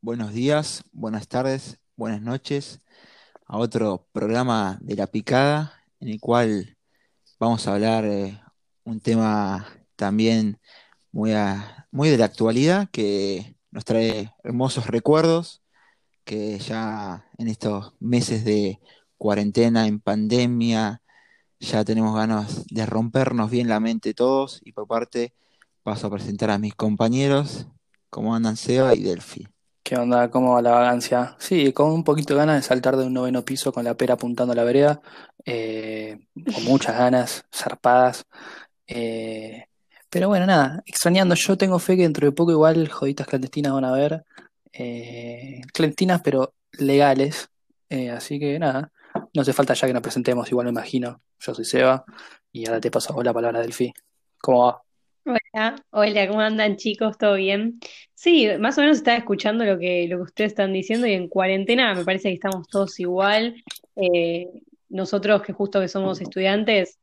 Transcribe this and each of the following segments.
buenos días, buenas tardes, buenas noches a otro programa de La Picada, en el cual vamos a hablar eh, un tema también muy, a- muy de la actualidad que nos trae hermosos recuerdos, que ya en estos meses de cuarentena, en pandemia, ya tenemos ganas de rompernos bien la mente todos y por parte paso a presentar a mis compañeros, como andan Seba y Delphi. ¿Qué onda? ¿Cómo va la vagancia? Sí, con un poquito de ganas de saltar de un noveno piso con la pera apuntando a la vereda, eh, con muchas ganas, zarpadas. eh, pero bueno, nada, extrañando. Yo tengo fe que dentro de poco igual joditas clandestinas van a haber, eh, clandestinas pero legales. así que nada, no hace falta ya que nos presentemos, igual me imagino. Yo soy Seba y ahora te paso a la palabra Delphi. ¿Cómo va? Hola, hola, ¿cómo andan chicos? ¿Todo bien? Sí, más o menos estaba escuchando lo que, lo que ustedes están diciendo y en cuarentena me parece que estamos todos igual. Eh, nosotros que justo que somos estudiantes,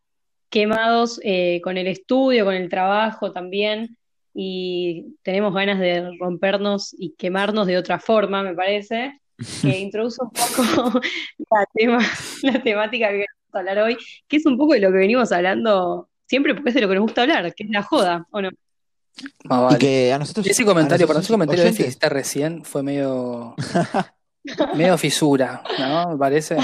quemados eh, con el estudio, con el trabajo también, y tenemos ganas de rompernos y quemarnos de otra forma, me parece, que introduce un poco la tema, la temática que queremos hablar hoy, que es un poco de lo que venimos hablando siempre, porque es de lo que nos gusta hablar, que es la joda, ¿o no? Y que a nosotros, Ese comentario, para ese comentario de que hiciste recién fue medio, medio fisura, ¿no? Me parece.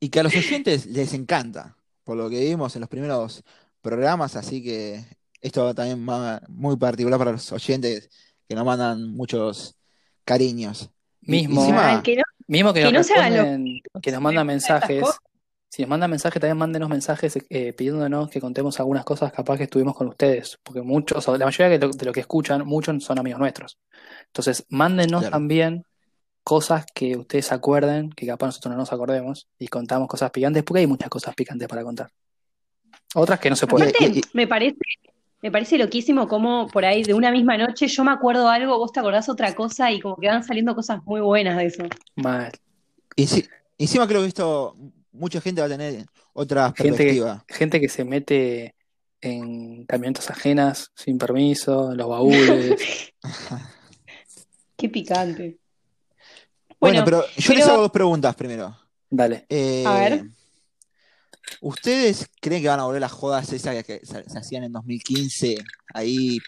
y que a los oyentes les encanta, por lo que vimos en los primeros programas, así que esto también va muy particular para los oyentes que nos mandan muchos cariños. Mismo, encima, que no, mismo que que nos no que nos mandan mensajes. Si nos mandan mensajes, también mándenos mensajes eh, pidiéndonos que contemos algunas cosas capaz que estuvimos con ustedes, porque muchos, o la mayoría de lo, de lo que escuchan, muchos son amigos nuestros. Entonces, mándenos claro. también cosas que ustedes se acuerden, que capaz nosotros no nos acordemos, y contamos cosas picantes, porque hay muchas cosas picantes para contar. Otras que no se pueden. Aparte, me parece, me parece loquísimo como por ahí de una misma noche yo me acuerdo algo, vos te acordás otra cosa y como que van saliendo cosas muy buenas de eso. Mal. y si- encima creo que esto mucha gente va a tener otra Gente que, perspectiva. gente que se mete en camionetas ajenas sin permiso, en los baúles. Qué picante. Bueno, Bueno, pero yo les hago dos preguntas primero. Dale. a ver, Eh, ¿ustedes creen que van a volver las jodas esas que se, se hacían en 2015? Ahí,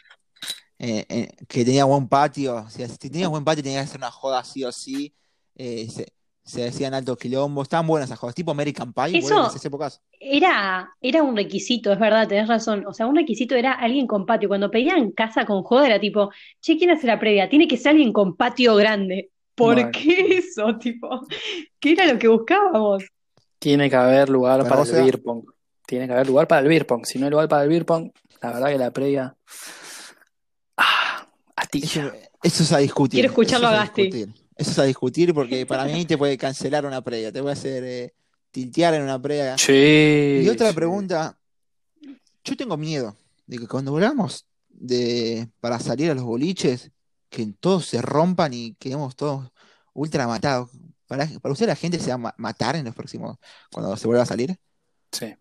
eh, eh, que tenía buen patio. O sea, si tenías buen patio, tenías que hacer una joda sí o sí. Eh, se, se hacían altos quilombos. Estaban buenas esas jodas. Tipo American Pie, ¿vuelven eso esas épocas? era, era un requisito, es verdad, tenés razón. O sea, un requisito era alguien con patio. Cuando pedían casa con joda era tipo, che, ¿quién hace la previa? Tiene que ser alguien con patio grande. ¿Por qué eso? Tipo, ¿qué era lo que buscábamos? Tiene que haber lugar Para el beer pong. Tiene que haber lugar para el beer pong. Si no hay lugar para el beer pong, la verdad que la previa. Ah, Eso, astilla. eso es a discutir. Quiero Eso escucharlo es a a Gasti. discutir. Eso es a discutir porque para mí te puede cancelar una previa. Te puede hacer eh, tiltear en una previa. Y Sí, otra sí. pregunta. Yo tengo miedo de que cuando volvamos de, para salir a los boliches, que todos se rompan y quedemos todos ultra matados. Para, para usted la gente se va a ma- matar en los próximos, cuando se vuelva a salir. Sí,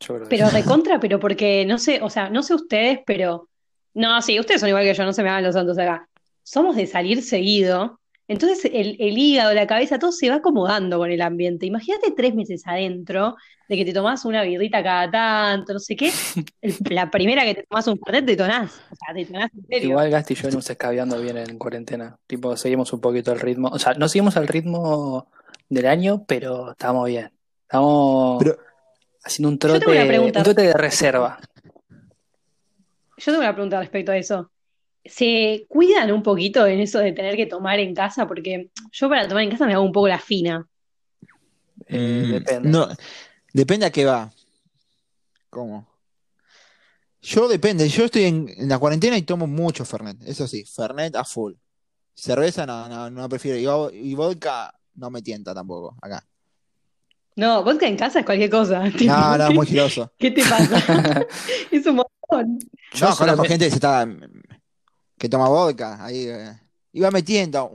yo creo Pero recontra, pero porque no sé, o sea, no sé ustedes, pero no, sí, ustedes son igual que yo, no se me hagan los santos acá. Somos de salir seguido, entonces el, el hígado, la cabeza, todo se va acomodando con el ambiente. Imagínate tres meses adentro de que te tomás una birrita cada tanto, no sé qué. El- la primera que te tomás un fernet te tonás, o sea, te tonás en serio. Igual Gasti y yo venimos escabeando bien en cuarentena. Tipo, seguimos un poquito el ritmo. O sea, no seguimos el ritmo del año, pero estamos bien. Estamos Pero, haciendo un Yo tengo una trote, un trote de reserva. yo tengo una pregunta respecto a eso. ¿Se cuidan un poquito en eso de tener que tomar en casa? Porque yo para tomar en casa me hago un poco la fina. Eh, mm, depende. no, depende a qué va. ¿Cómo? Yo depende, yo estoy en, en la cuarentena y tomo mucho Fernet, eso sí, Fernet a full. Cerveza no, no, no prefiero, y, vo- y vodka no me tienta tampoco, acá. No, vodka en casa es cualquier cosa. Tipo, No, no, muy ¿qué, giroso. qué te pasa? Es un montón. Yo No, conozco gente que se está, que toma vodka, ahí, eh, iba metiendo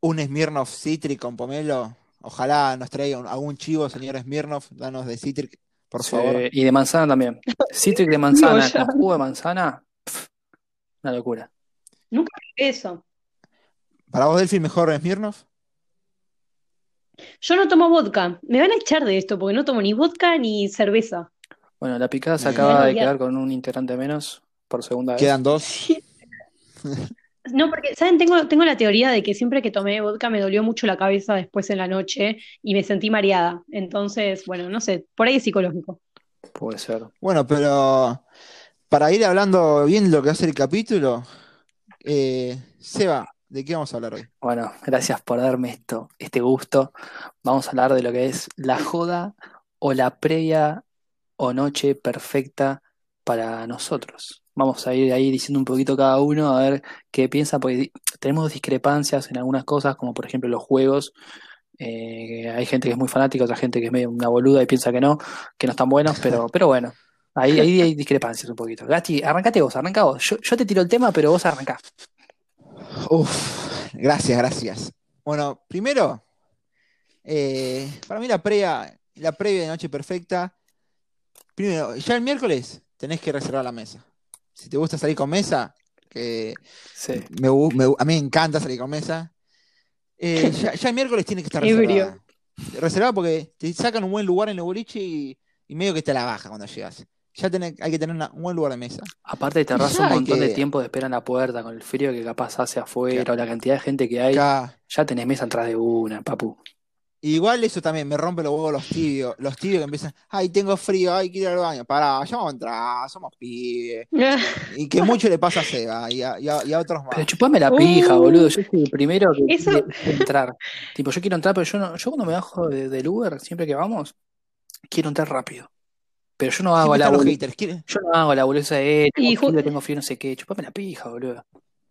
un, Smirnoff Citric con pomelo, ojalá nos traiga un- algún chivo, señor Smirnoff, danos de Citric, por Sí, favor. y de manzana también. Citric de manzana con jugo de manzana, una locura. nunca vi eso. ¿Para vos, Delphi, mejor Smirnoff? Yo no tomo vodka. Me van a echar de esto porque no tomo ni vodka ni cerveza. Bueno, la picada se acaba de quedar con un integrante menos por segunda vez. Quedan dos. No, porque, ¿saben? Tengo, tengo la teoría de que siempre que tomé vodka me dolió mucho la cabeza después en la noche y me sentí mareada. Entonces, bueno, no sé, por ahí es psicológico. Puede ser. Bueno, pero para ir hablando bien de lo que ser el capítulo, eh, Seba, ¿de qué vamos a hablar hoy? Bueno, gracias por darme esto, este gusto. Vamos a hablar de lo que es la joda o la previa o noche perfecta para nosotros. Vamos a ir ahí diciendo un poquito cada uno a ver qué piensa, porque tenemos discrepancias en algunas cosas, como por ejemplo los juegos. Eh, hay gente que es muy fanática, otra gente que es medio una boluda y piensa que no, que no están buenos, pero, pero bueno, ahí, ahí hay discrepancias un poquito. Gasti, arrancate vos, arranca vos. Yo, yo te tiro el tema, pero vos arrancá. Uf, gracias, gracias. Bueno, primero, eh, para mí la previa, la previa de Noche Perfecta, primero, ya el miércoles tenés que reservar la mesa. Si te gusta salir con mesa, que Sí. me me a mí me encanta salir con mesa, eh, ya, ya el miércoles tiene que estar reservada. Reservada porque te sacan un buen lugar en el boliche y, y medio que te la baja cuando llegas. Ya tenés- hay que tener una- un buen lugar de mesa. Aparte te ahorras un montón de tiempo de espera en la puerta con el frío que capaz hace afuera Claro. o la cantidad de gente que hay. Acá, Ya tenés mesa atrás de una, papu. Igual eso también me rompe los huevos los tibios. Los tibios que empiezan, ay, tengo frío, ay, quiero ir al baño. Pará, ya vamos a entrar, somos pibes. Y que mucho le pasa a Seba y a, y a- y a otros más. Pero chupame la pija, Uh. boludo. Yo soy el primero que Eso- quiere entrar. Tipo, yo quiero entrar, pero yo no, yo cuando me bajo de- del Uber, siempre que vamos, quiero entrar rápido. Pero yo no hago Siempre la haters. ¿quieren? yo no hago la bolsa de eh, tengo frío, tengo frío, no sé qué. Chupame la pija, boludo.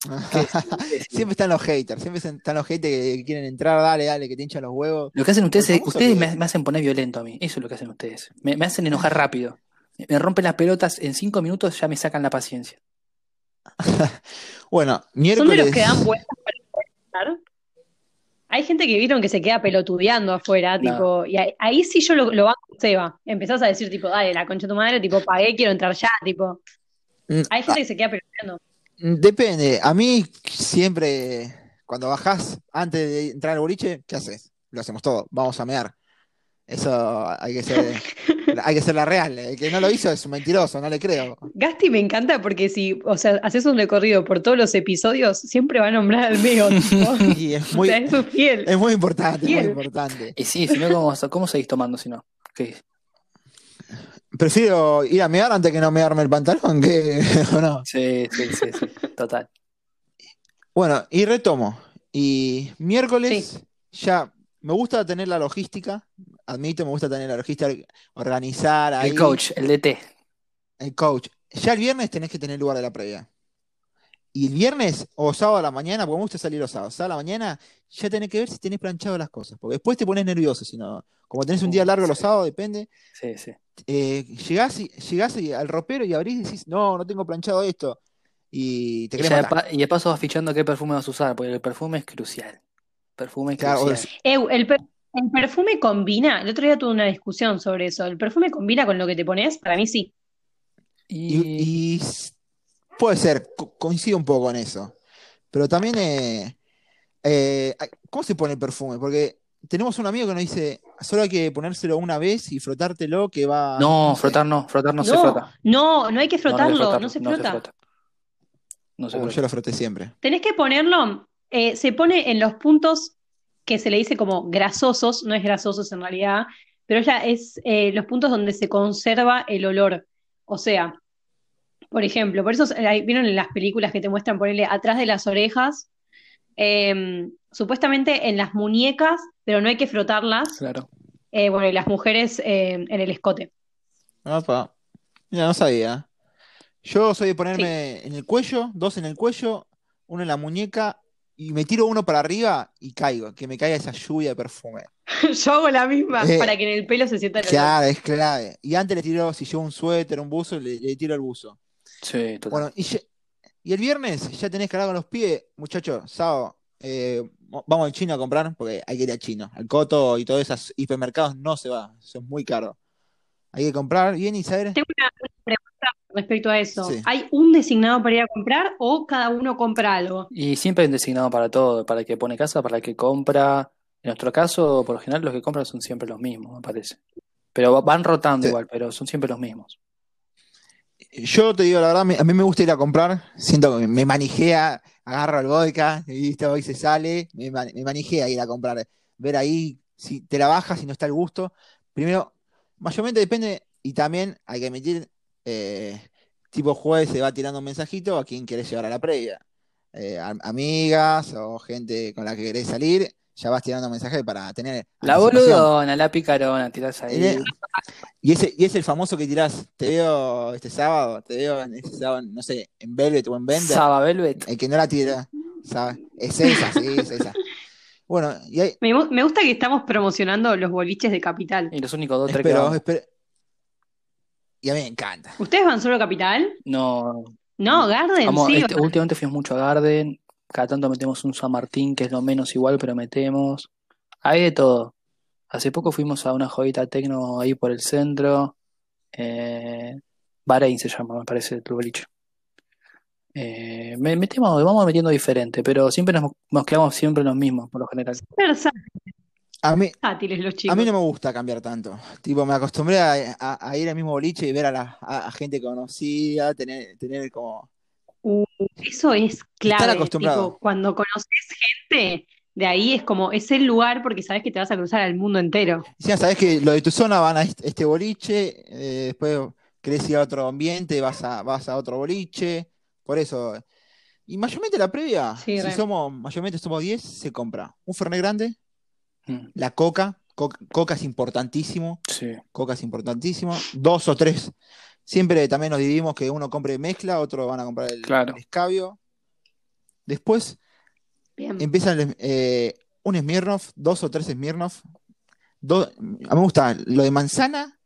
Siempre están los haters, siempre están los haters que quieren entrar, dale, dale, que te hinchan los huevos. Lo que hacen ustedes, es- ustedes me, me hacen poner violento a mí. Eso es lo que hacen ustedes. Me, me hacen enojar rápido. Me rompen las pelotas, en cinco minutos ya me sacan la paciencia. Bueno, ¿Son de miércoles. los que dan vueltas para poder entrar? Hay gente que vieron que se queda pelotudeando afuera, No. tipo, y ahí, ahí sí yo lo, lo banco, Seba. Empezás a decir, tipo, dale, la concha de tu madre, tipo, pagué, quiero entrar ya, tipo. Mm, Hay gente que se queda pelotudeando. Depende. A mí siempre, cuando bajás antes de entrar al boliche, ¿qué haces? Lo hacemos todo. Vamos a mear. Eso hay que ser, hay que ser la real. El que no lo hizo es un mentiroso, no le creo. Gasti me encanta porque si, o sea, haces un recorrido por todos los episodios, siempre va a nombrar al Meo. Y es O muy, sea, es su fiel. es muy importante, es muy importante. Y sí, si no, ¿cómo, cómo seguís tomando si no? ¿Qué? Prefiero ir a mear antes que no mearme el pantalón, que ¿o no. Sí, sí, sí, sí, total. Bueno, y retomo. Y miércoles ya me gusta tener la logística, admito, me gusta tener la logística, organizar ahí. El coach, el DT. El coach. Ya el viernes tenés que tener lugar de la previa. Y el viernes o sábado a la mañana, porque me gusta salir los sábados, sábado a la mañana, ya tenés que ver si tenés planchado las cosas. Porque después te pones nervioso, si no. Como tenés un día Uh, largo los sí. sábados, depende. Sí, sí. eh, llegás, y, llegás y al ropero y abrís y decís, no, no tengo planchado esto. Y te Y, matar. pa- y de paso vas fichando qué perfume vas a usar, porque el perfume es crucial. Perfume es Claro, crucial. El, per- el perfume combina, el otro día tuve una discusión sobre eso. ¿El perfume combina con lo que te pones? Para mí sí. Y, Y, y puede ser, co- coincido un poco en eso. Pero también, eh, eh, ¿cómo se pone el perfume? Porque tenemos un amigo que nos dice, solo hay que ponérselo una vez y frotártelo que va, no, no sé. frotar no, frotar no, se No, frota. no, no hay que No, no hay que frotarlo, no se no se frota. frota. No se frota. yo lo froté siempre. Tenés que ponerlo, eh, se pone en los puntos que se le dice como grasosos, no es grasosos en realidad, pero ya es eh, los puntos donde se conserva el olor. O sea, por ejemplo, por eso vieron en las películas que te muestran ponerle atrás de las orejas, eh, supuestamente en las muñecas, pero no hay que frotarlas. Claro. Eh, bueno, y las mujeres eh, en el escote. Opa. Mira, no sabía. Yo soy de ponerme en el cuello, dos en el cuello, uno en la muñeca y me tiro uno para arriba y caigo, que me caiga esa lluvia de perfume. Yo hago la misma Eh, para que en el pelo se sienta el olor. Claro, es clave. Y antes le tiro, si llevo un suéter, un buzo, le, le tiro el buzo. Sí, total. Bueno, y, ya- y el viernes ya tenés que hablar con los pies, muchachos, sábado, eh, vamos al chino a comprar, porque hay que ir al chino. Al Coto y todos esos hipermercados no se va, eso es muy caro. hay que comprar bien y saber. Tengo una, pregunta respecto a eso. Sí. ¿Hay un designado para ir a comprar o cada uno compra algo? Y siempre hay un designado para todo, para el que pone casa, para el que compra. En nuestro caso, por lo general, los que compran son siempre los mismos, me parece. Pero va- van rotando Sí. igual, pero son siempre los mismos. Yo te digo la verdad, a mí me gusta ir a comprar, siento que me manijea, agarro el vodka, y viste, hoy se sale, me, me manijea ir a comprar, ver ahí si te la bajas, si no está el gusto. Primero, mayormente depende, y también hay que emitir, eh, tipo jueves se va tirando un mensajito a quien querés llevar a la previa. Eh, amigas o gente con la que querés salir, ya vas tirando mensajes para tener La boludona, la picarona, tirás ahí. Eh, Y ese, y es el famoso que tirás, te veo este sábado, te veo en este sábado, no sé, en Velvet o en Bender, Saba Velvet. el que no la tira, ¿sabes? Es esa, sí, es esa. Bueno, y hay, Me, me gusta que estamos promocionando los boliches de Capital. Y los únicos dos, tres que espero- y a mí me encanta. ¿Ustedes van solo a Capital? No, No, Garden, vamos, sí. este- últimamente fuimos mucho a Garden. Cada tanto metemos un San Martín, que es lo menos igual, pero metemos. Hay de todo. Hace poco fuimos a una jodita tecno ahí por el centro. Eh, Bahrein se llama, me parece, el boliche. Eh, me- metemos, vamos metiendo diferente, pero siempre nos, nos quedamos siempre en los mismos, por lo general. A mí, Versátiles los a chicos. mí no me gusta cambiar tanto. Tipo, me acostumbré a, a- a ir al mismo boliche y ver a, la, a, a gente conocida, tener, tener como... Uh, eso es clave. acostumbrado. Tipo, cuando conoces gente, de ahí es como, es el lugar porque sabes que te vas a cruzar al mundo entero. Ya sabes que lo de tu zona van a este, este boliche, eh, después querés ir a otro ambiente, vas a, vas a otro boliche, por eso. Y mayormente la previa, Sí, si re. somos, mayormente somos 10, se compra un Fernet grande, Mm, la coca, coca, coca es importantísimo, sí. coca es importantísimo, dos o tres. Siempre también nos dividimos que uno compre mezcla, otro van a comprar el, Claro. el escabio. Después Bien. empiezan eh, un Smirnoff, dos o tres Smirnoff. Do- a mí me gusta lo de manzana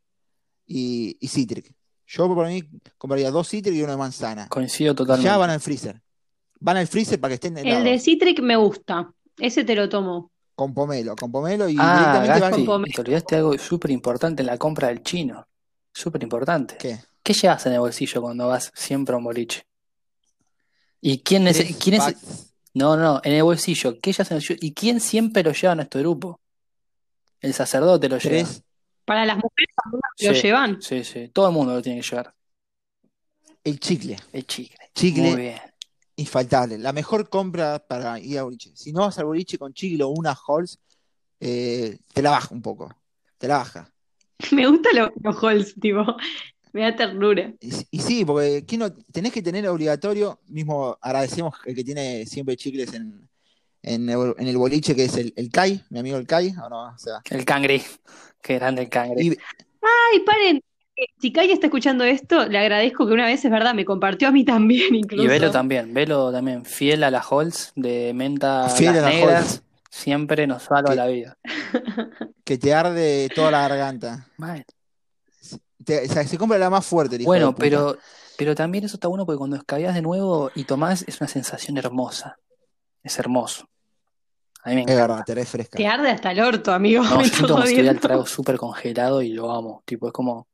y, y Citric. Yo por mí compraría dos Citric y uno de manzana. Coincido totalmente. ya van al freezer. Van al freezer para que estén El helados. de Citric me gusta. Ese te lo tomo. Con pomelo, con pomelo y Ah, directamente Gasti, van. Te olvidaste algo súper importante en la compra del chino. Súper importante. ¿Qué? ¿Qué llevas en el bolsillo cuando vas siempre a un boliche? ¿Y quién es, quién es? No, no, en el bolsillo. ¿Qué llevas en el? ¿Y quién siempre lo lleva a nuestro grupo? El sacerdote lo lleva. Tres, Para las mujeres algunas lo Sí. llevan. Sí, sí. Todo el mundo lo tiene que llevar. el chicle. El chicle. Chicle. Muy bien. Infaltable. La mejor compra para ir al boliche. Si no vas al boliche con chicle o una Halls, eh, te la baja un poco. Te la baja. Me gustan los, los halls, tipo. Me da ternura. Y, y sí, porque ¿quién no- tenés que tener obligatorio, mismo agradecemos el que tiene siempre chicles en, en, el, en el boliche, que es el, el Kai, mi amigo el Kai, ¿o no? O sea, El cangre. Qué grande el cangre. y, Ay, paren. Si Kai está escuchando esto, le agradezco que una vez, es verdad, me compartió a mí también, incluso. Y Velo también. Velo también. Fiel a las Halls de menta Fiel las a las negras. Halls. Siempre nos salva Que- la vida. que te arde toda la garganta. Te- o sea, se compra la más fuerte, el hijo de Bueno, puta. pero, pero también eso está bueno porque cuando escabeas de nuevo y tomás es una sensación hermosa. Es hermoso. A mí me Es encanta. verdad, te refresca. Te arde hasta el orto, amigo. No, me yo estás tomo cereal jodiendo. trago súper congelado y lo amo. Tipo, es como,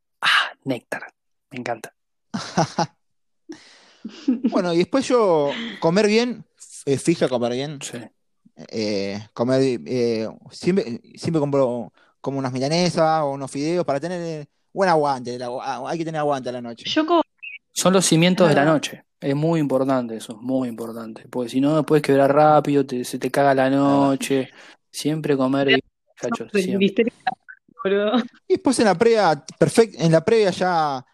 néctar. Me encanta. Bueno, y después yo, comer bien, eh, fija comer bien. Sí. eh, comer, eh, siempre, siempre compro como unas milanesas o unos fideos para tener eh, buen aguante. la- ah, hay que tener aguante a la noche. Yo como Son los cimientos de la noche. Es muy importante eso, muy importante. Porque si no, puedes quebrar rápido, te- se te caga la noche. Siempre comer bien, muchachos, siempre. Boludo. Y después en la previa, perfecto, en la previa ya,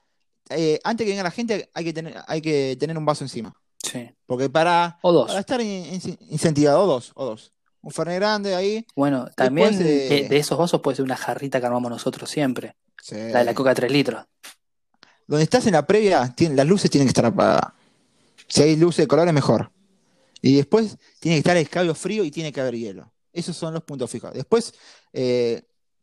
eh, antes que venga la gente, hay que tener, hay que tener un vaso encima. Sí. Porque para, O dos. para estar in- in- incentivado, o dos, o dos. Un Fernet grande ahí. Bueno, también Después, eh, de, de esos vasos puede ser una jarrita que armamos nosotros siempre. sí. La de la coca 3 litros. Donde estás en la previa, tiene- las luces tienen que estar apagadas. Si hay luces de colores, mejor. Y después tiene que estar el escabio frío y tiene que haber hielo. Esos son los puntos fijos. Después, eh,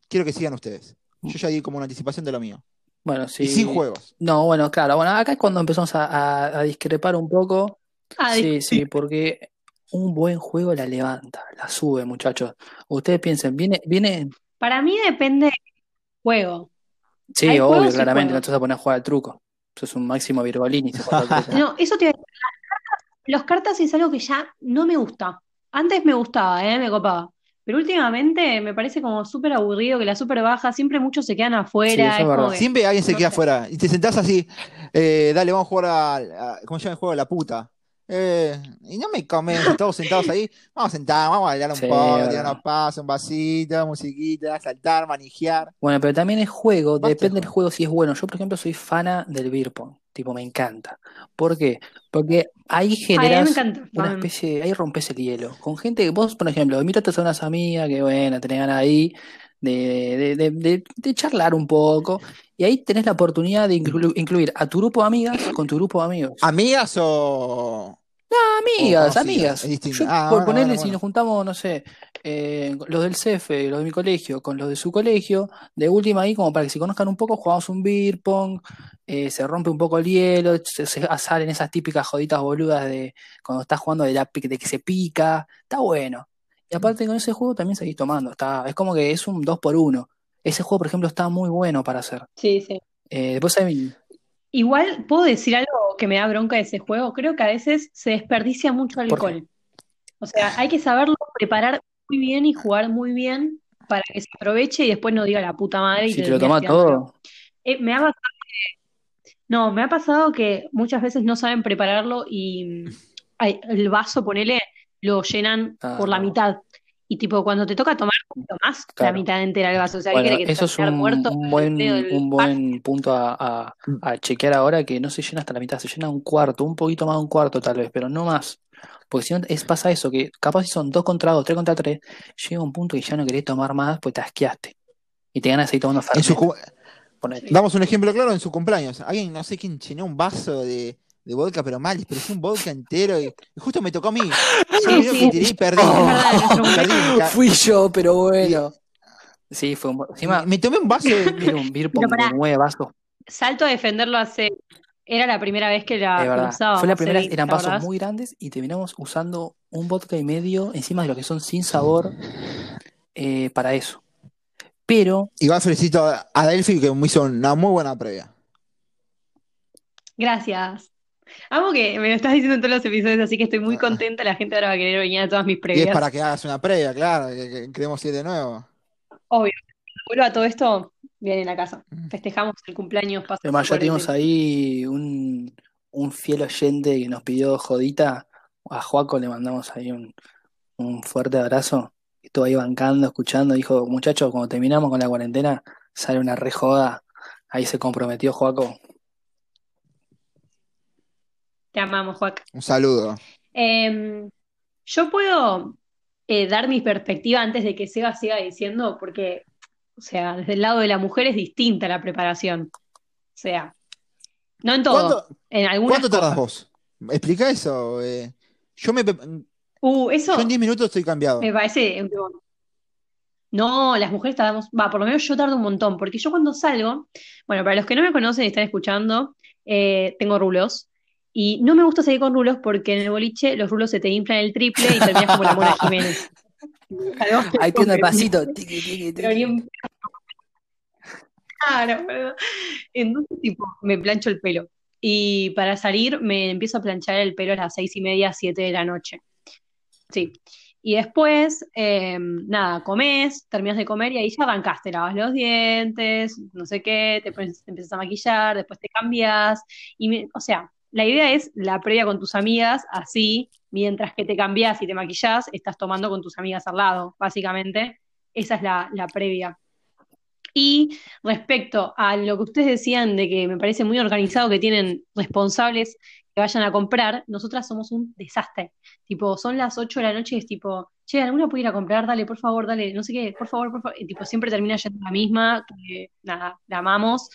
quiero que sigan ustedes. Yo ya di como una anticipación de lo mío. Bueno, sí. Y sin juegos. No, bueno, claro. Bueno, acá es cuando empezamos a, a- a discrepar un poco. Ah, Sí, sí, porque un buen juego la levanta, la sube, muchachos. Ustedes piensen, viene, viene, Para mí depende del juego. Sí, Hay obvio, y claramente, no te vas a poner a jugar al truco. Eso es un máximo virgolini si juegas al truco. No, eso te iba a decir. Los cartas es algo que ya no me gusta. Antes me gustaba, ¿eh? Me copaba. Pero últimamente me parece como súper aburrido que la súper baja, siempre muchos se quedan Sí, afuera, es es que, Siempre alguien se no queda sé. afuera y te sentás así, eh, dale, vamos a jugar a, a- ¿cómo se llama el juego? La puta. Eh, y no me convence, todos sentados ahí, vamos a sentar, vamos a bailar un Sí, poco, es tirar unos pasos, un vasito, musiquita, saltar, manijear. Bueno, pero también el juego, depende del juego. juego si es bueno. Yo, por ejemplo, soy fana del beer pong. Tipo, me encanta. ¿Por qué? Porque ahí Ay, generas encanta. una especie, ahí rompes el hielo. Con gente que vos, por ejemplo, invitaste a unas amigas que, bueno, tenés ganas ahí de, de, de, de- de charlar un poco. Y ahí tenés la oportunidad de inclu- incluir a tu grupo de amigas con tu grupo de amigos. ¿Amigas o, No, amigas, conocidas? amigas. Yo, Ah, por bueno, ponerle, bueno, si nos juntamos, no sé, eh, los del CEFE, los de mi colegio, con los de su colegio, de última ahí, como para que se conozcan un poco, jugamos un beer pong, eh, se rompe un poco el hielo, se, se salen esas típicas joditas boludas de cuando estás jugando de, la, de que se pica, está bueno. Y aparte con ese juego también seguís tomando, está, es como que es un 2 por 1 Ese juego, por ejemplo, está muy bueno para hacer. Sí, sí. Eh, después hay... Igual, ¿puedo decir algo que me da bronca de ese juego? Creo que a veces se desperdicia mucho alcohol. O sea, hay que saberlo preparar muy bien y jugar muy bien para que se aproveche y después no diga la puta madre y Si te te lo tirándolo. todo, Eh, me ha pasado que, no, me ha pasado que muchas veces no saben prepararlo y mm, ay, el vaso, ponele, lo llenan ah, por la no, mitad. Y tipo, cuando te toca tomar, tomás la claro. mitad entera del vaso. O sea, ¿qué Bueno, que eso es un, muerto un en buen, del un buen punto a, a- a chequear ahora que no se llena hasta la mitad, se llena un cuarto, un poquito más de un cuarto tal vez, pero no más. Porque si no, es, pasa eso, que capaz si son dos contra dos, tres contra tres, llega un punto que ya no querés tomar más, pues te asqueaste. Y te ganas de seguir tomando En su, damos un ejemplo claro en su cumpleaños. Alguien, no sé quién, llenó un vaso de, de vodka, pero mal, pero fue un vodka entero y, y justo me tocó a mí. Sí, primero que sí, tiré y perdí. es ca- Fui yo, pero y- bueno. Sí, fue un... Encima, me tomé un vaso de... un beer Pero pong de nueve vasos, salto a defenderlo hace. Era la primera vez que, es la, verdad. Fue la primera, eran ¿te vasos muy grandes y terminamos usando un vodka y medio encima de lo que son sin sabor eh, para eso. Pero Igual felicito a a Delphi que me hizo una muy buena previa. Gracias. Amo que me lo estás diciendo en todos los episodios, así que estoy muy Ah, contenta. La gente ahora va a querer venir a todas mis Y es previas. para que hagas una previa, claro, que, que queremos ir de nuevo. Obvio, vuelva a todo esto, vienen a casa. Mm. Festejamos el cumpleaños pasado además de ya tenemos ahí un, un fiel oyente que nos pidió jodita. A Joaco le mandamos ahí un, un fuerte abrazo. Estuvo ahí bancando, escuchando. Dijo, muchachos, cuando terminamos con la cuarentena, sale una re joda. Ahí se comprometió Joaco. Te amamos, Joaquín. Un saludo. Em, yo puedo eh, dar mi perspectiva antes de que Seba siga diciendo, porque, o sea, desde el lado de la mujer es distinta la preparación. O sea, no en todo, ¿Cuánto, en cuánto tardas vos? Explica eso. eh. Yo, me, Uh, yo en eso 10 minutos estoy cambiado. me parece. No, las mujeres tardamos, va, por lo menos yo tardo un montón, porque yo cuando salgo, bueno, para los que no me conocen y están escuchando, eh, tengo rulos. Y no me gusta salir con rulos porque en el boliche los rulos se te inflan el triple y terminas como la Mona Jiménez. Ahí tiene el pasito. Claro, boludo. Entonces, tipo, me plancho el pelo. Y para salir me empiezo a planchar el pelo a las seis y media, siete de la noche. Sí. Y después, eh, nada, comes, terminas de comer y ahí ya arrancaste, lavas los dientes, no sé qué, te, pones- te empiezas a maquillar, después te cambias. Y me- o sea, la idea es la previa con tus amigas, así, mientras que te cambias y te maquillas, estás tomando con tus amigas al lado, básicamente. Esa es la, previa. Y respecto a lo que ustedes decían de que me parece muy organizado que tienen responsables que vayan a comprar, nosotras somos un desastre. Tipo, son las 8 de la noche y es tipo, che, ¿alguna puede ir a comprar? Dale, por favor, dale, no sé qué, por favor, por favor. Y tipo, siempre termina yendo la misma, que nada, la amamos.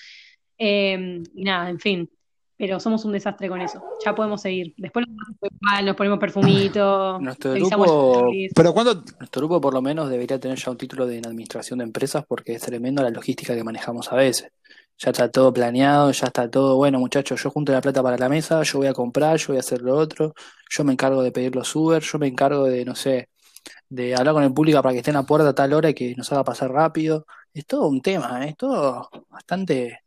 Eh, y nada, en fin. Pero somos un desastre con eso. Ya podemos seguir. Después nos ponemos igual, nos ponemos perfumito, Nuestro revisamos las grupo. Pero ¿cuándo, nuestro grupo por lo menos debería tener ya un título de administración de empresas porque es tremendo la logística que manejamos a veces. Ya está todo planeado, ya está todo, bueno muchachos, yo junto la plata para la mesa, yo voy a comprar, yo voy a hacer lo otro, yo me encargo de pedir los Uber, yo me encargo de, no sé, de hablar con el público para que esté en la puerta a tal hora y que nos haga pasar rápido. Es todo un tema, ¿eh? es todo bastante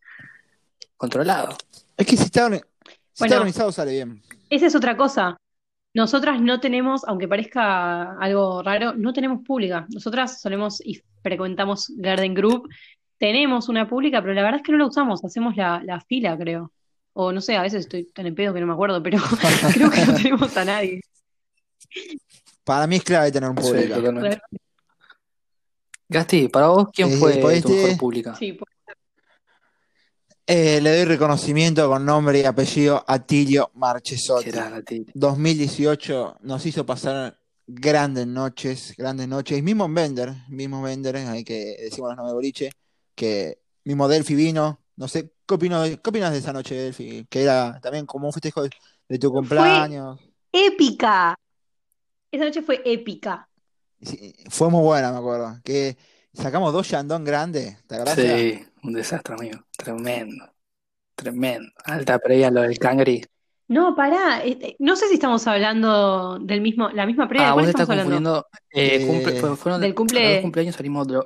controlado. Es que si está, si está organizado sale bien. Esa es otra cosa. Nosotras no tenemos, aunque parezca algo raro, no tenemos pública. Nosotras solemos y frecuentamos Garden Group. Tenemos una pública, pero la verdad es que no la usamos. Hacemos la, la fila, creo. O no sé, a veces estoy tan en pedo que no me acuerdo, pero creo que no tenemos a nadie. Para mí es clave tener un público. Gasti, para vos, ¿quién Eh, fue tu este- mejor pública? Sí, pues, Eh, le doy reconocimiento con nombre y apellido a Tilio Marchesotti. Gerard, a ti. 2018 nos hizo pasar grandes noches, grandes noches. Y mismo en Bender, mismo Bender, hay que decimos los nombres de boliche, que mismo Delphi vino. No sé, ¿qué opino de- qué opinas de esa noche, Delphi? Que era también como un festejo de, de tu cumpleaños. épica. Esa noche fue épica. Sí, fue muy buena, me acuerdo. Que sacamos dos Shandong grandes, ¿te acuerdas? Sí, un desastre, amigo. Tremendo. Tremendo. Alta previa lo del cangri. No, pará. este, No sé si estamos hablando del mismo, la misma previa. Ah, ¿De vos cuál te estás estamos hablando? confundiendo. Eh, Eh, cumple- fue- fueron del cumple- los cumpleaños salimos de-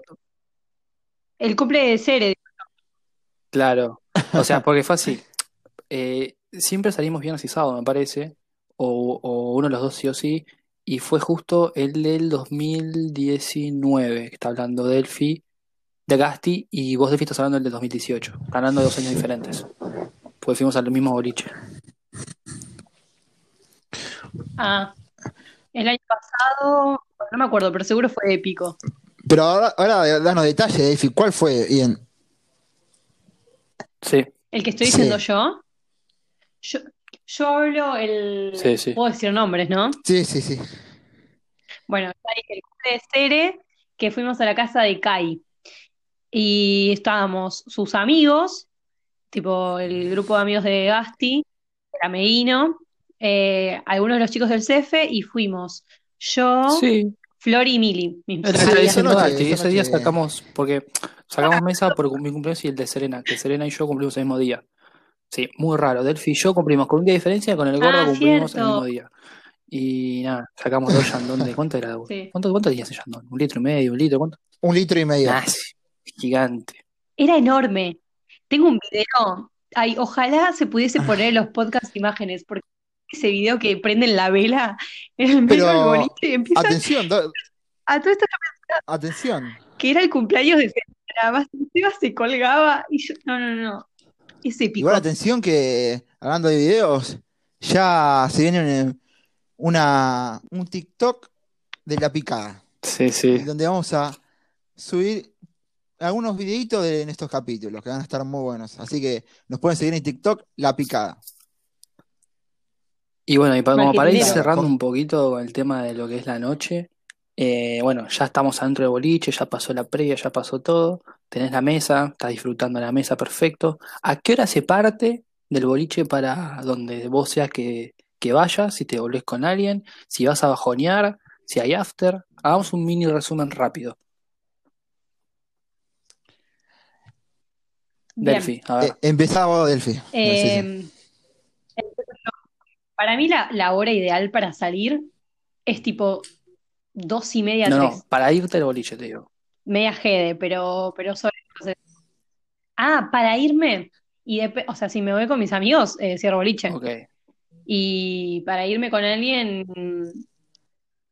El cumple de Cere. Claro. O sea, porque fue así. Eh, siempre salimos viernes y sábado, me parece. O, o uno de los dos sí o sí. Y fue justo el del 2019, que está hablando Delphi, de Gasti, y vos Delphi estás hablando del del 2018. Están hablando de dos años diferentes. Pues fuimos al mismo boliche. Ah, el año pasado, no me acuerdo, pero seguro fue épico. Pero ahora, ahora danos detalles. ¿Cuál fue? Bien. Sí, ¿El que estoy Sí. diciendo yo? Yo, yo hablo el... Sí, sí. Puedo decir nombres, ¿no? Sí, sí, sí. Bueno, el cumple de Cere, que fuimos a la casa de Kai. Y estábamos sus amigos, tipo el grupo de amigos de Gasti, era Medino, eh, algunos de los chicos del CEFE, y fuimos yo, sí. Flor y Mili. mis Ese, noche, ese día sacamos, porque sacamos mesa por mi cumpleaños y el de Serena, que Serena y yo cumplimos el mismo día. Sí, muy raro. Delphi y yo cumplimos con un día de diferencia, con el gordo Ah, cumplimos el mismo día. Y nada, sacamos dos Yandón de ¿cuánto era? Sí. ¿Cuánto, cuánto tenía ese Yandón? ¿Un litro y medio? ¿Un litro? ¿Cuánto? Un litro y medio. Ah, sí, gigante. Era enorme. Tengo un video. Ay, ojalá se pudiese poner en los podcasts imágenes, porque ese video que prenden la vela en el medio del boliche y empiezan Atención, do- a todo esto atención. que era el cumpleaños de Seba se colgaba y yo, no, no, no. Es épico. Igual atención que, hablando de videos, ya se viene un- una, un TikTok de la picada, Sí, sí. donde vamos a subir algunos videitos de en estos capítulos, que van a estar muy buenos. Así que nos pueden seguir en TikTok, la picada. Y bueno, y pa- como para ir cerrando un poquito con el tema de lo que es la noche, eh, bueno, ya estamos adentro del boliche, ya pasó la previa, ya pasó todo, tenés la mesa, estás disfrutando la mesa perfecto. ¿A qué hora se parte del boliche para donde vos seas que, que vayas, si te volvés con alguien, si vas a bajonear, si hay after? Hagamos un mini resumen rápido. Delphi, a ver. Eh, empezá vos, Delphi. Eh, para mí la, la hora ideal para salir es tipo dos y media, No, tres. no, para irte al boliche, te digo. Media jede, pero, pero sobre. Ah, para irme. Y dep- o sea, si me voy con mis amigos, eh, cierro boliche. Ok. Y para irme con alguien,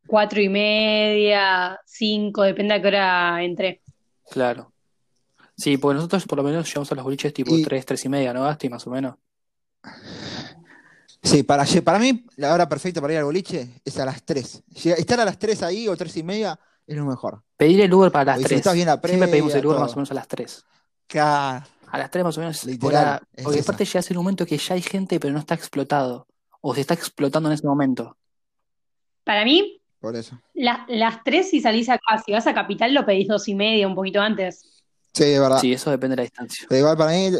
cuatro y media, cinco, depende a qué hora entré. Claro. Sí, porque nosotros por lo menos llegamos a los boliches tipo Y- 3, 3 y media, ¿no, Gasti? Más o menos. Sí, para, para mí la hora perfecta para ir al boliche es a las 3. Llega- Estar a las 3 ahí o 3 y media es lo mejor. Pedir el Uber para las Porque 3. disfrutás bien la Siempre pedimos el previa, Uber todo. más o menos a las 3. Claro. A las 3 más o menos. Literal, es porque aparte llega a ser un momento que ya hay gente, pero no está explotado. O se está explotando en ese momento. Para mí, Por eso. la- las tres si salís acá, si vas a Capital lo pedís dos y media, un poquito antes. Sí, es verdad. Sí, eso depende de la distancia. Pero igual para mí,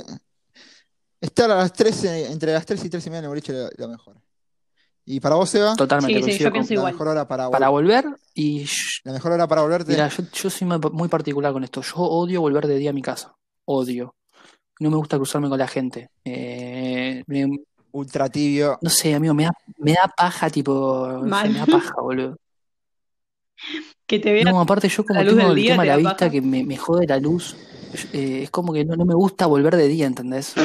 estar a las 3, eh, entre las 3 y 3 y media en el boliche es lo, lo mejor. ¿Y para vos, Seba? Totalmente, Sí, sí, yo pienso La igual. mejor hora para, Para volver y... la mejor hora para volverte. Mira, yo, yo soy muy particular con esto. Yo odio volver de día a mi casa. Odio. No me gusta cruzarme con la gente. Eh, me- Ultra tibio. no sé, amigo, me da, me da paja, tipo. Mal. me da paja, boludo. que te vea No, aparte yo como tengo el día, tema te de la vista que me, me jode la luz, eh, es como que no, no me gusta volver de día, ¿entendés?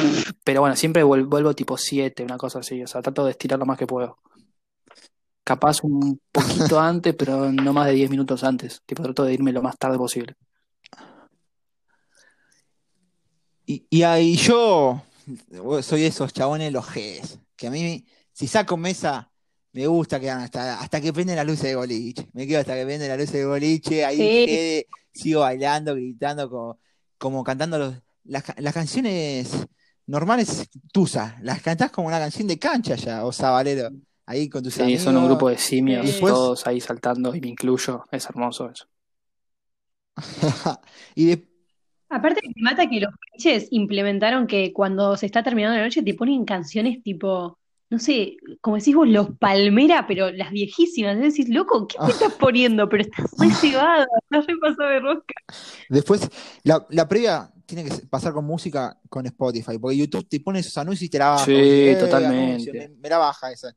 Pero bueno, siempre vuel- vuelvo tipo 7, una cosa así, o sea, trato de estirar lo más que puedo. Capaz un poquito antes, pero no más de 10 minutos antes. Tipo, trato de irme lo más tarde posible. Y, y ahí yo soy esos chabones los Gs, que a mí, si saco mesa, me gusta quedar hasta, hasta que prende la luz de boliche. Me quedo hasta que prende la luz de boliche, ahí Sí. Sigo bailando, gritando, como, como cantando los- las, ca- las canciones normales tusa, las cantás como una canción de cancha ya, o sabalero, ahí con tus Sí, amigos. son un grupo de simios. Después- todos ahí saltando, y me incluyo, es hermoso eso. y de- Aparte me mata que los pinches implementaron que cuando se está terminando la noche te ponen canciones tipo, no sé, como decís vos, los Palmera, pero las viejísimas. Es decir, loco, ¿qué te estás poniendo? Pero estás re cebado, estás re pasado de rosca. después, la, la previa tiene que pasar con música con Spotify, porque YouTube te pone esos anuncios y te la baja. Sí, eh, totalmente. anuncio, me, me la baja esa.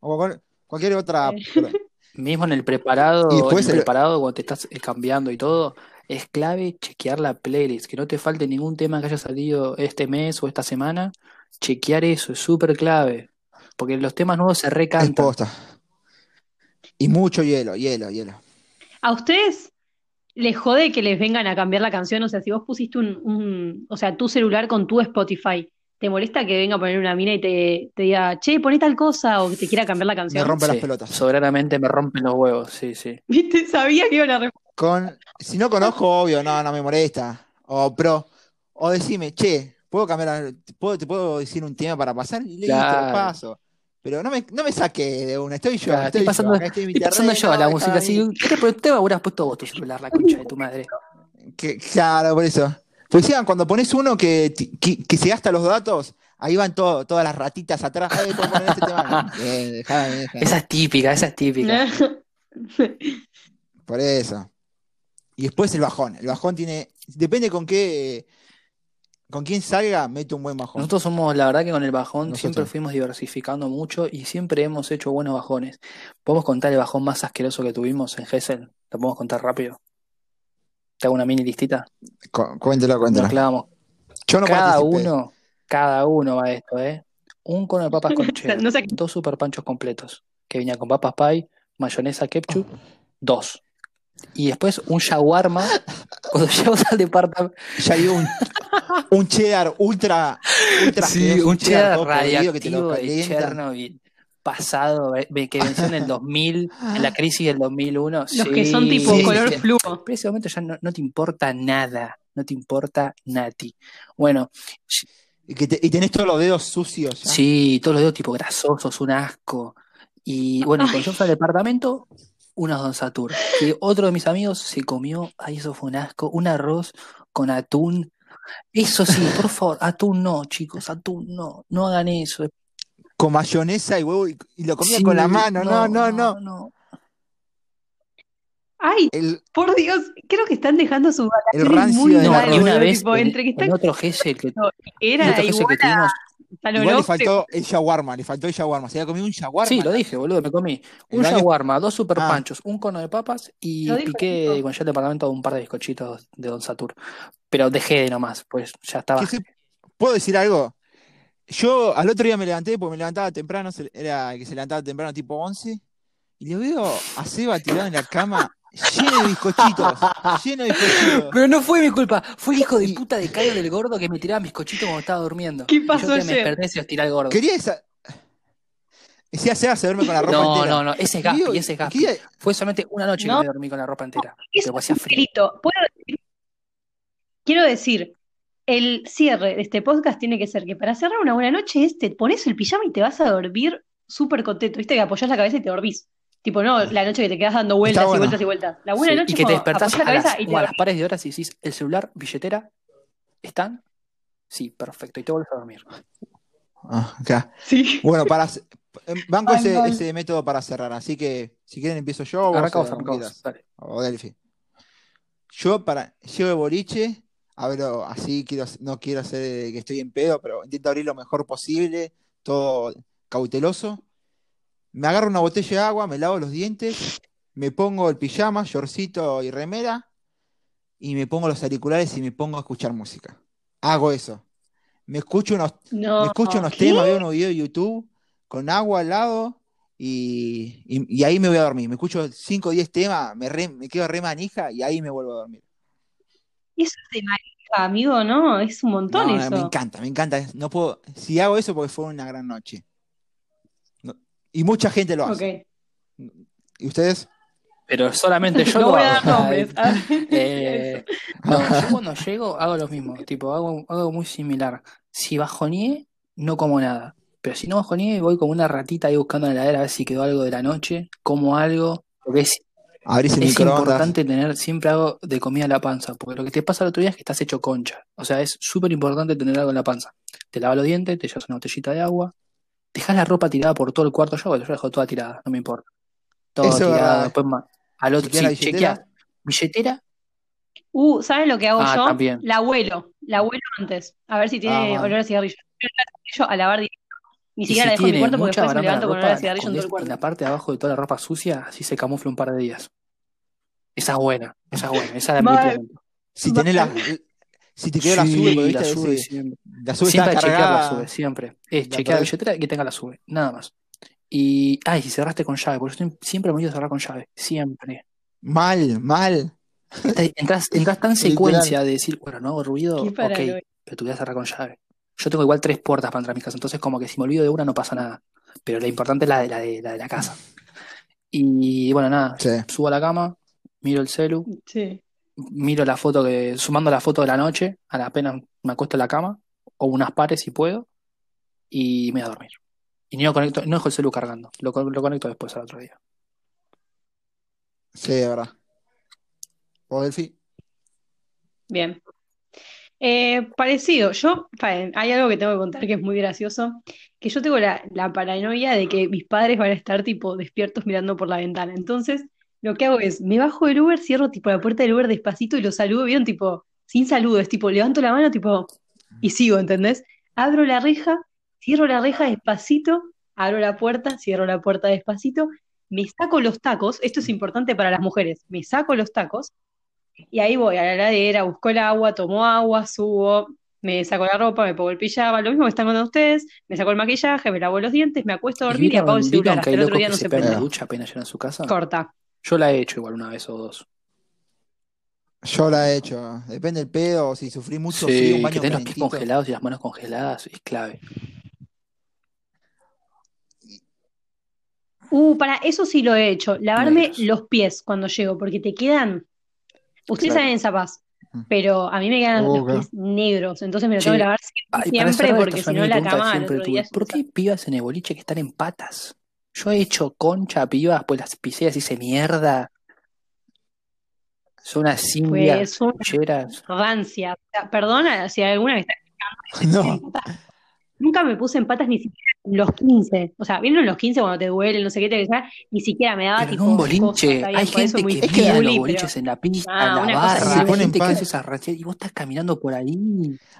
O cual- cualquier otra. Mismo en el preparado, Y después en el el- preparado cuando te estás eh, cambiando y todo, es clave chequear la playlist, que no te falte ningún tema que haya salido este mes o esta semana. Chequear eso es súper clave, porque los temas nuevos se Es recantan. posta. Y mucho hielo, hielo, hielo. ¿A ustedes les jode que les vengan a cambiar la canción? O sea, si vos pusiste un, un- o sea, tu celular con tu Spotify, ¿te molesta que venga a poner una mina y te, te diga, che, poné tal cosa o que te quiera cambiar la Me canción? rompe las pelotas. soberanamente me rompen los huevos, sí, sí. ¿Viste? Sabía que iban a responder. Con, si no conozco, obvio, no, no me molesta. O pero, o decime, che, ¿puedo cambiar? puedo, te puedo decir un tema para pasar? Y listo, Claro. paso. Pero no me, no me saque de una, estoy yo, Claro, estoy pasando, yo, estoy estoy pasando yo a la música déjame a así. mí. ¿Qué? Hubieras puesto vos tu celular, la concha de tu madre. Que- claro, por eso. Pues decían, cuando pones uno que, que, que se gasta los datos, ahí van todo- todas las ratitas atrás. "Eh, ¿puedo poner este tema? Bien. Esa es típica, esa es típica. Por eso. Y después el bajón. El bajón tiene. Depende con qué. Con quién salga, mete un buen bajón. Nosotros somos, la verdad que con el bajón Nosotros. siempre fuimos diversificando mucho y siempre hemos hecho buenos bajones. ¿Podemos contar el bajón más asqueroso que tuvimos en Gessel? ¿Lo podemos contar rápido? ¿Te hago una mini listita? Cu- Cuéntelo, cuéntelo. Nos clavamos. Yo no cada participé. uno, cada uno va a esto, ¿eh? Un cono de papas con cheddar, No sé- dos super panchos completos, que venía con papas pie, mayonesa ketchup, dos. Y después un shawarma, cuando llegamos al departamento, Ya hay un, un cheddar ultra. ultra Sí, asqueroso, un cheddar lo radioactivo de. Chernobyl pasado, eh, que venció en el 2000, en la crisis del 2001. Los que son tipo sí, color sí. fluo. Pero ese momento ya no, no te importa nada, no te importa nati. Bueno, Y, que te- y tenés todos los dedos sucios. ya. sí, todos los dedos tipo grasosos, un asco. Y bueno, cuando fui al departamento, unos Don Satur. Que otro de mis amigos se comió, ay, eso fue un asco, un arroz con atún. Eso sí, por favor, atún no, chicos, atún no, no hagan eso. Con mayonesa y huevo y, y lo comía Sí, con la mano. No, no, no. no. Ay, El, por Dios, creo que están dejando sus el vacaciones rancio muy de No, mal, y una vez tipo, en, entre que están otro Gessel que, era otro que tuvimos, igual le faltó el shawarma, le faltó el shawarma. Se había comido un shawarma. Sí, lo dije, boludo, me comí un shawarma, dos super Ah. panchos, un cono de papas y piqué con ya el departamento un par de bizcochitos de Don Satur. Pero dejé de nomás, pues ya estaba. ¿Qué se- ¿Puedo decir algo? Yo al otro día me levanté porque me levantaba temprano, era que se levantaba temprano tipo 11, y le veo a Seba tirado en la cama lleno de bizcochitos, lleno de bizcochitos. Pero no fue mi culpa, fue el hijo de puta de Caio del Gordo que me tiraba bizcochitos cuando estaba durmiendo. ¿Qué pasó yo que me ayer? desperté y se los tiré al gordo. Quería esa... Decía se duerme con la ropa No, entera. no, no, ese es Gaspi, ese es Gaspi. Fue solamente una noche No. que me dormí con la ropa entera. Eso Pero es hacía un frío. ¿Puedo decir? Quiero decir, el cierre de este podcast tiene que ser que para cerrar una buena noche es te pones el pijama y te vas a dormir súper contento. Viste que apoyás la cabeza y te dormís. Tipo, no la noche que te quedas dando vueltas y vueltas y vueltas. La buena Sí, noche y que te despertás la a las, cabeza y te a las pares de horas y decís, ¿el celular, billetera, están? Sí, perfecto, y te vuelves a dormir. Ah, acá. Sí. Bueno, para em, banco ese, ese método para cerrar, así que si quieren empiezo yo o vos, Arranca vos, como arranca vos, quieras. dale. o Delphi. Yo para llego de boliche, abro así, quiero, no quiero hacer que estoy en pedo, pero intento abrir lo mejor posible, todo cauteloso. Me agarro una botella de agua, me lavo los dientes me pongo el pijama, shortcito y remera, y me pongo los auriculares y me pongo a escuchar música. Hago eso. Me escucho unos, No, me escucho unos ¿qué? temas, veo unos videos de YouTube con agua al lado y, y- y ahí me voy a dormir. Me escucho 5 o 10 temas, me, re- me quedo re manija y ahí me vuelvo a dormir. Eso es de marica, amigo, ¿no? Es un montón No, no, me eso. encanta, me encanta. No puedo, si hago eso porque fue una gran noche. Y mucha gente lo hace. ¿Y ustedes? Pero solamente yo No lo voy a hago. dar nombres. Eh, no, yo cuando llego hago lo mismo, tipo, hago algo muy similar. Si bajoneé, no como nada. Pero si no bajoneé, voy como una ratita ahí buscando en la heladera a ver si quedó algo de la noche, como algo. Porque es, Abrís el es importante tener siempre algo de comida en la panza, porque lo que te pasa el otro día es que estás hecho concha. O sea, es súper importante tener algo en la panza. Te lavas los dientes, te llevas una botellita de agua, dejas la ropa tirada por todo el cuarto. Yo, yo la dejo toda tirada, no me importa. Todo Eso es tirado, verdad. después ma- al otro, ¿Chequeás la sí, billetera? chequea. Billetera, Uh, ¿sabes lo que hago Ah, yo? también. La abuelo, la abuelo antes, a ver si Ah, tiene mal. olor a cigarrillo. Yo la a lavar directo. Ni siquiera la si dejo en mi cuarto porque después me levanto con olor a la cigarrillo en todo el escondés en cuarto. la parte de abajo de toda la ropa sucia, así se camufla un par de días. Esa es buena, esa es buena, esa la Mal. implemento. Si tenés la, si te quedó la sube, la sube siempre. la sube Siempre está chequear la sube, siempre. Es La chequear la billetera y que tenga la sube, nada más. Y, ay, si cerraste con llave, porque yo estoy- siempre me olvido de cerrar con llave, siempre. Mal, mal. Te- Entras, entras tan secuencia de decir, bueno, no hago ruido, ok, pero te voy a cerrar con llave. Yo tengo igual tres puertas para entrar a mi casa, entonces como que si me olvido de una no pasa nada. Pero lo importante es la de la de, la de la casa. Y bueno, nada, Sí. subo a la cama, miro el celu, Sí. Miro la foto que, sumando la foto de la noche, a la pena me acuesto en la cama, o unas pares si puedo, y me voy a dormir. Y no conecto, no dejo el celu cargando, lo, con- lo conecto después al otro día. Sí, de verdad. ¿O Delphi? Bien. Eh, parecido, yo, hay algo que tengo que contar que es muy gracioso, que yo tengo la, la paranoia de que mis padres van a estar tipo despiertos mirando por la ventana. Entonces, lo que hago es, me bajo del Uber, cierro tipo la puerta del Uber despacito y los saludo, ¿vieron? Tipo, sin saludo, es tipo, levanto la mano, tipo, y sigo, ¿entendés? Abro la reja, cierro la reja despacito, abro la puerta, cierro la puerta despacito, me saco los tacos, esto es importante para las mujeres, me saco los tacos y ahí voy a la heladera, busco el agua, tomo agua, subo, me saco la ropa, me pongo el pijama, lo mismo que están contando ustedes, me saco el maquillaje, me lavo los dientes, me acuesto a ¿Y dormir y vieron, apago el celular, hasta el otro día no se se la ducha apenas a su casa? Corta. Yo la he hecho igual una vez o dos. Yo la he hecho. Depende del pedo. Si sufrí mucho frío, un Sí, que baño tenés los pies congelados y las manos congeladas, es clave. Uh, para eso sí lo he hecho, lavarme los pies cuando llego, porque te quedan, ustedes Claro. saben en zapas, pero a mí me quedan Oh, los claro. pies negros, entonces me los tengo que lavar Ay, siempre, porque si no la cama al otro día ¿por qué pibas en el boliche que están en patas? Yo he hecho concha pibas, pues las pisé así se mierda. Son unas indias Pues una cucheras. rancia. O sea, perdona si hay alguna que está No. Nunca me puse en patas ni siquiera en los 15. O sea, ¿vieron los 15 cuando te duele, no sé qué te sea? Ni siquiera me daba Pero tipo un cosas, bien, hay gente que Es que mira los pero boliches en la pista, ah, en la barra, Se ponen gente que y vos estás caminando por ahí.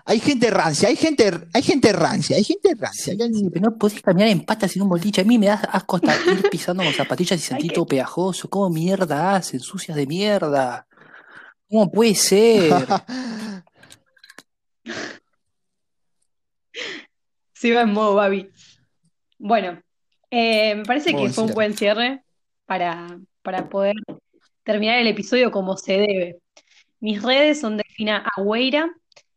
Hay gente rancia, hay gente, hay gente rancia, hay gente rancia. hay Sí, gente- pero no podés caminar en patas en un boliche. A mí me da asco hasta ir pisando con zapatillas y sentir que, todo pegajoso. ¿Cómo mierda hacen? Sucias de mierda. ¿Cómo puede ser? se va en modo Babi. Bueno, eh, me parece que fue un buen cierre para, para poder terminar el episodio como se debe. Mis redes son Delfina Agüeira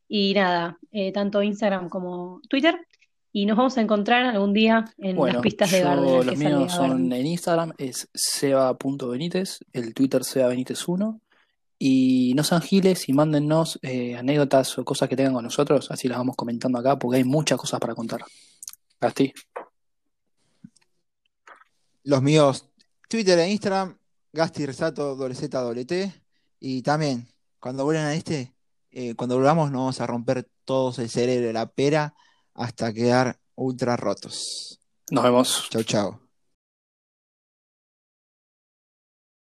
y nada, eh, tanto Instagram como Twitter. Y nos vamos a encontrar algún día en las pistas de Gardner, los míos son en Instagram, es seba.benítez, el Twitter sebabenítez1. Y no sean giles y mándennos eh, anécdotas o cosas que tengan con nosotros, así las vamos comentando acá, porque hay muchas cosas para contar. Gasti. Los míos, Twitter e Instagram, Gasti Resato. Y también, cuando vuelvan a este, eh, cuando volvamos, nos vamos a romper todos el cerebro de la pera hasta quedar ultra rotos. Nos vemos. Chau, chau.